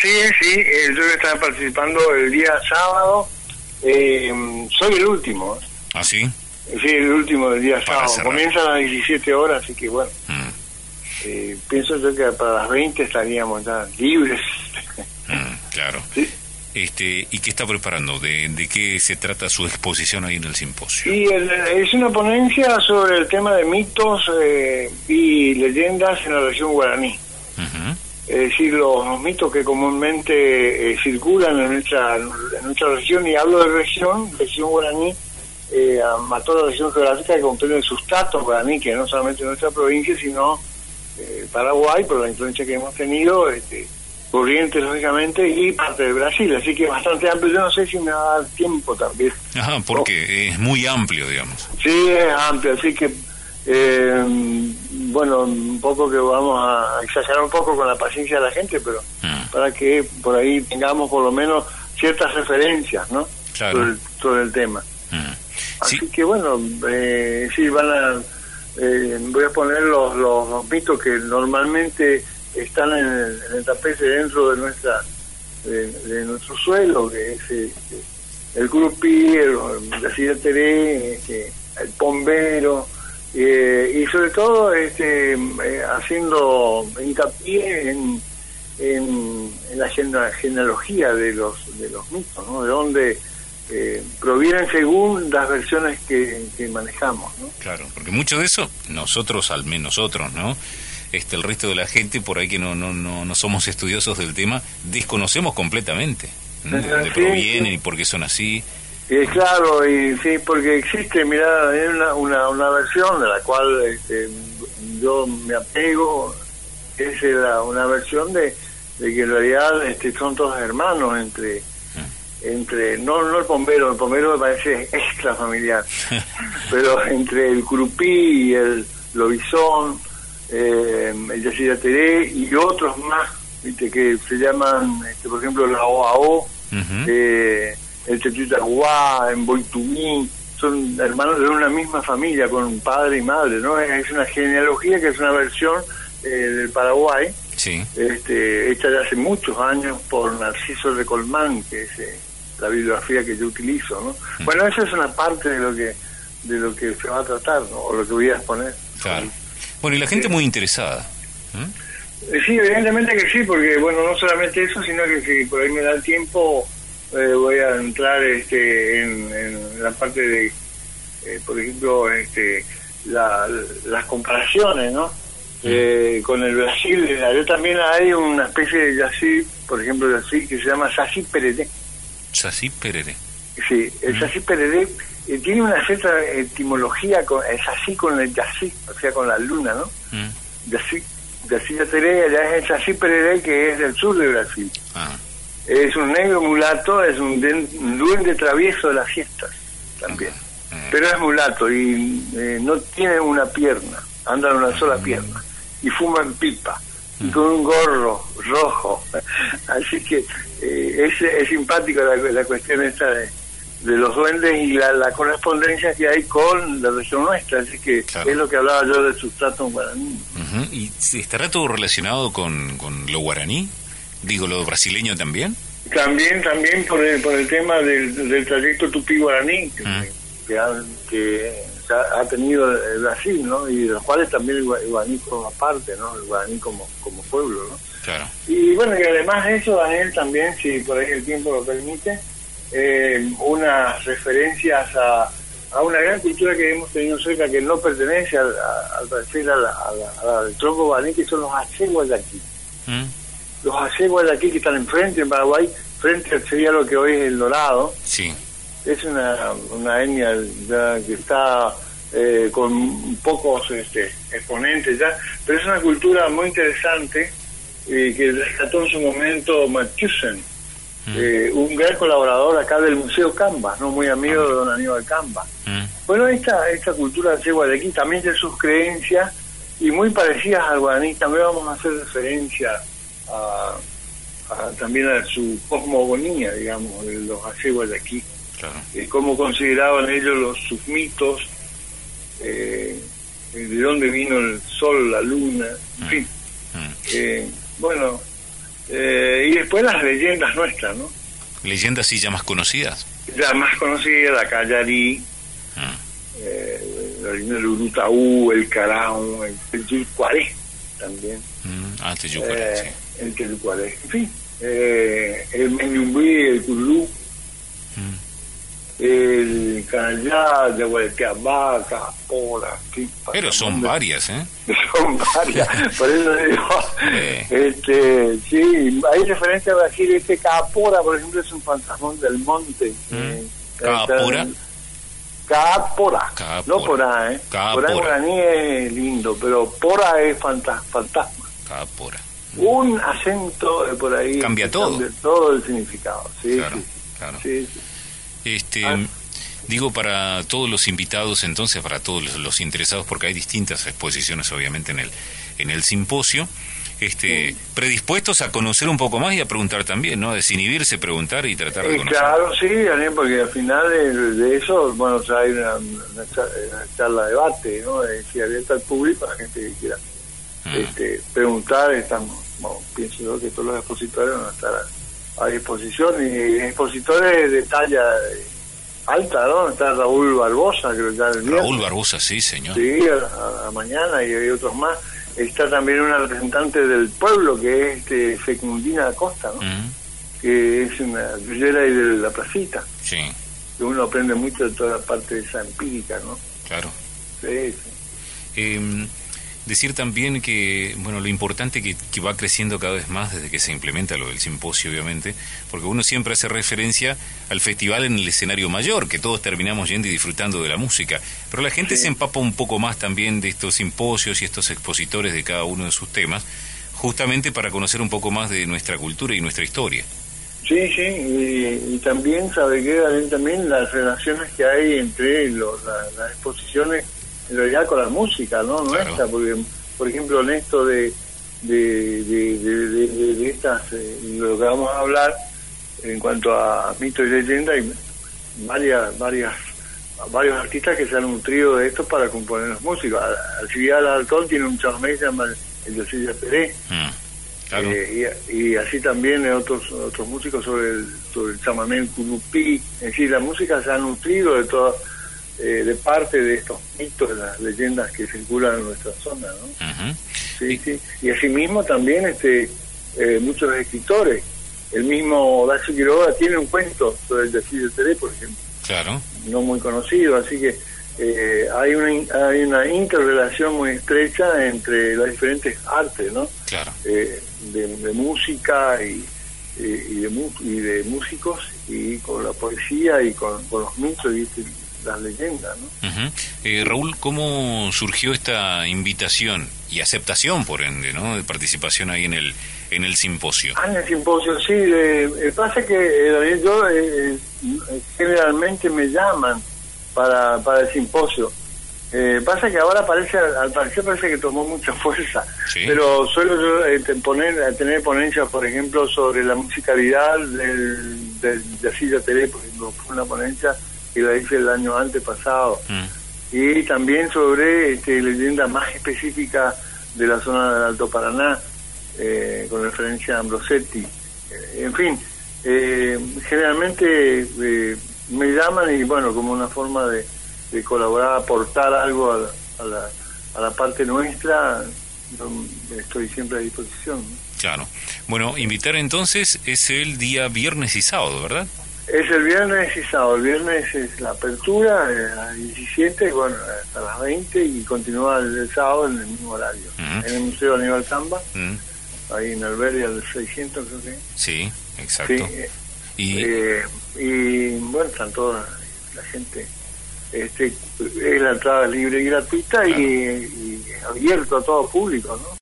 sí, sí, eh, yo voy a estar participando el día sábado. Eh, soy el último. ¿Ah, sí? Sí, el último del día Para sábado. Comienza a las 17 horas, así que bueno, Mm, eh, pienso yo que para las 20 estaríamos ya libres. mm, claro. Sí. Este, ¿Y qué está preparando? ¿De, ¿De qué se trata su exposición ahí en el simposio? Y el- es una ponencia sobre el tema de mitos eh, y leyendas en la región guaraní. Ujú, Es decir, los, mitos que comúnmente eh, circulan en nuestra, en nuestra región, y hablo de región, región guaraní, eh, a, toda la región geográfica que comprende el sustrato guaraní, que no solamente nuestra provincia, sino eh, Paraguay, por la influencia que hemos tenido, este, Corrientes, lógicamente, y parte de Brasil. Así que es bastante amplio. Yo no sé si me va a dar tiempo también. Ajá, porque es muy amplio, digamos. Sí, es amplio, así que, eh, bueno, un poco que vamos a exagerar un poco con la paciencia de la gente, pero Mm, para que por ahí tengamos por lo menos ciertas referencias, ¿no? Claro. Sobre, el- sobre el tema. mm. Así Sí, que, bueno, eh, sí, van a, eh, voy a poner los, los, los mitos que normalmente están en el, en el tapete dentro de nuestra de, de nuestro suelo, que es eh, el grupí, el, la silla teré, este, el pombero, eh, y sobre todo este, eh, haciendo hincapié en, en, en la gene- genealogía de los de los mitos, ¿no? De dónde eh, provienen según las versiones que, que manejamos, ¿no? claro, porque mucho de eso, nosotros, al menos nosotros, ¿no? Este, el resto de la gente, por ahí que no, no, no, no somos estudiosos del tema, desconocemos completamente ¿no? de dónde provienen y por qué son así. Eh, claro, y sí, porque existe, mira, hay una, una, una versión de la cual este, yo me apego, es la, una versión de, de que en realidad este, son todos hermanos entre entre no no el bombero, el bombero me parece extra familiar, pero entre el curupí y el lobizón, eh, el Yacira Teré y otros más, viste que se llaman, este, por ejemplo, la OAO, Ujú. eh, el Tetutahuá, en Boitumí, son hermanos de una misma familia, con padre y madre, ¿no? Es una genealogía que es una versión eh, del Paraguay, Sí, este, hecha de hace muchos años por Narciso de Colmán, que es eh, la bibliografía que yo utilizo, ¿no? Bueno, esa es una parte de lo que de lo que se va a tratar, ¿no? O lo que voy a exponer. claro. Bueno, y la gente muy interesada. ¿Mm? Eh, Sí, evidentemente que sí, porque bueno, no solamente eso, sino que si por ahí me da el tiempo, eh, voy a entrar este, en, en la parte de, eh, por ejemplo, este, la- las comparaciones, ¿no? Eh, con el Brasil, yo también hay una especie de yací, por ejemplo, yací que se llama Sací Pereré. Sací Perere. Sí, el Sací Pereré eh, tiene una cierta etimología, con, es así con el yací, o sea, con la luna, ¿no? Mm. Yací, yací Yateré, allá es el Sací Pereré, que es del sur de Brasil. Ah, Es un negro mulato, es un, duende travieso de las fiestas también. Pero es mulato y eh, no tiene una pierna, anda en una sola pierna. Y fuma en pipa, y con un gorro rojo. Así que eh, es, es simpático la, la cuestión esta de, de los duendes y la, la correspondencia que hay con la región nuestra. Así que Claro. es lo que hablaba yo del sustrato guaraní. ujú. ¿Y si estará todo relacionado con, con lo guaraní? Digo, lo brasileño también. También, también por el, por el tema del, del trayecto tupí-guaraní que, Mm. que, ha, que ha- ha tenido el Brasil, ¿no? Y de los cuales también el, gua- el guaraní forma parte, ¿no? El guaraní como, como pueblo, ¿no? Claro. Y bueno, y además de eso, Daniel, también, si por ahí el tiempo lo permite, eh, unas referencias a, a una gran cultura que hemos tenido cerca que no pertenece al, al parecer a la- a la- al tronco guaraní, que son los acheguas de aquí Mm. Los ayeguas de aquí que están enfrente en Paraguay, frente sería lo que hoy es el Dorado, Sí. es una, una etnia ya que está eh, con pocos este, exponentes ya, pero es una cultura muy interesante eh, que rescató en su momento Mathusen, eh, un gran colaborador acá del Museo Camba, no muy amigo de don Aníbal Camba. Mm. Bueno, esta, esta cultura de aquí también tiene sus creencias y muy parecidas al guaraní. También vamos a hacer referencia a, a- también a su cosmogonía, digamos, de los ayeguas de aquí. Claro. Eh, cómo consideraban ellos los, sus mitos, eh, de dónde vino el sol, la luna, en fin. Mm. Eh, bueno, Eh, y después las leyendas nuestras, ¿no? Leyendas sí ya más conocidas. La más conocida, la Callarí, Ah, eh, el Urutaú, el Carao, el, el Yulcuaré también. mm, ah, Teyucuara, Eh, el Yulcuaré. En fin, eh, el Meñumbí, el sí. Mm. el Canallá, de Huelteabá, Capora, Quipa, Pero son varias, ¿eh? Son varias, por eso digo, Eh. este, sí, hay referencia a Brasil, este Capora, por ejemplo, es un fantasmón del monte. Mm. eh, Capora. Capora, Capora. no porá, ¿eh? Capora. Porá en guaraní es lindo, pero pora es fanta- fantasma. Capora. Un acento de por ahí Cambia todo. cambia todo el significado. Sí, Claro, sí, claro. sí. Este, Ah. digo para todos los invitados, entonces para todos los, los interesados, porque hay distintas exposiciones, obviamente, en el en el simposio, este, predispuestos a conocer un poco más y a preguntar también, ¿no? A desinhibirse, preguntar y tratar de conocer. claro, sí, Daniel, porque al final de, de eso, bueno, o sea, hay una, una cha- una charla de debate, ¿no? Es decir, abierta al público, a la gente que quiera Mm, este, preguntar, estamos, bueno, pienso yo que todos los expositores van a estar a, a disposición, y expositores de talla eh, alta, ¿no? Está Raúl Barbosa, creo que está el. Raúl Barbosa, sí, señor. Sí, a, a mañana y hay otros más. Está también una representante del pueblo que es este, Fecundina Acosta, ¿no? Mm, que es una guerrera y de la placita, sí, que uno aprende mucho de toda la parte de esa empírica, ¿no? claro. Sí, sí. Eh, decir también que, bueno, lo importante que, que va creciendo cada vez más desde que se implementa lo del simposio, obviamente, porque uno siempre hace referencia al festival en el escenario mayor, que todos terminamos yendo y disfrutando de la música, pero la gente Sí. se empapa un poco más también de estos simposios y estos expositores de cada uno de sus temas, justamente para conocer un poco más de nuestra cultura y nuestra historia. Sí, sí, y, y también sabe que también las relaciones que hay entre los, la- las exposiciones, en realidad con la música, ¿no? Claro. Nuestra, porque, por ejemplo, en esto de, de, de, de- de- estas, eh, lo que vamos a hablar en cuanto a mito y leyenda, hay varias, varias, varios artistas que se han nutrido de esto para componer los músicos. Alcibiades Alcón tiene un chamamé que se llama el de Silvia Pérez, Mm, claro. eh, y, y así también otros otros músicos sobre el, sobre el chamamé el curupí. Es decir, la música se ha nutrido de toda, eh, de parte de estos mitos, de las leyendas que circulan en nuestra zona, ¿no? Sí, sí. Y asimismo también este eh, muchos escritores. El mismo Horacio Quiroga tiene un cuento sobre el desfile de Teré, por ejemplo, Claro. no muy conocido, así que eh, hay una hay una interrelación muy estrecha entre las diferentes artes, ¿no? Claro. eh, de, de música y, y, de, y de músicos y con la poesía y con, con los mitos y este, las leyendas, ¿no? Ujú. Eh, Raúl, ¿cómo surgió esta invitación y aceptación, por ende, ¿no? de participación ahí en el en el simposio? Ah, en el simposio, sí. eh, pasa que eh, yo eh, eh, generalmente me llaman para, para el simposio. Eh, pasa que ahora parece, al parecer parece que tomó mucha fuerza, Sí. pero suelo yo eh, poner, tener ponencias, por ejemplo, sobre la musicalidad del, del, de Asilla Teré, por ejemplo, fue una ponencia que la hice el año antepasado. Mm, y también sobre este, leyenda más específica de la zona del Alto Paraná, eh, con referencia a Ambrosetti. Eh, en fin, eh, generalmente eh, me llaman y bueno, como una forma de, de colaborar, aportar algo a la, a la, a la parte nuestra, estoy siempre a disposición. ¿no? claro. Bueno, invitar entonces es el día viernes y sábado, ¿verdad? Es el viernes y sábado. El viernes es la apertura eh, a las 17, bueno, hasta las 20 y continúa el, el sábado en el mismo horario. En el Museo Aníbal Zamba, ahí en Alberia del 600, creo que. sí, exacto. Sí, eh, Y eh, y bueno, están toda la gente. Este, es la entrada libre y gratuita y, y abierto a todo público, ¿no?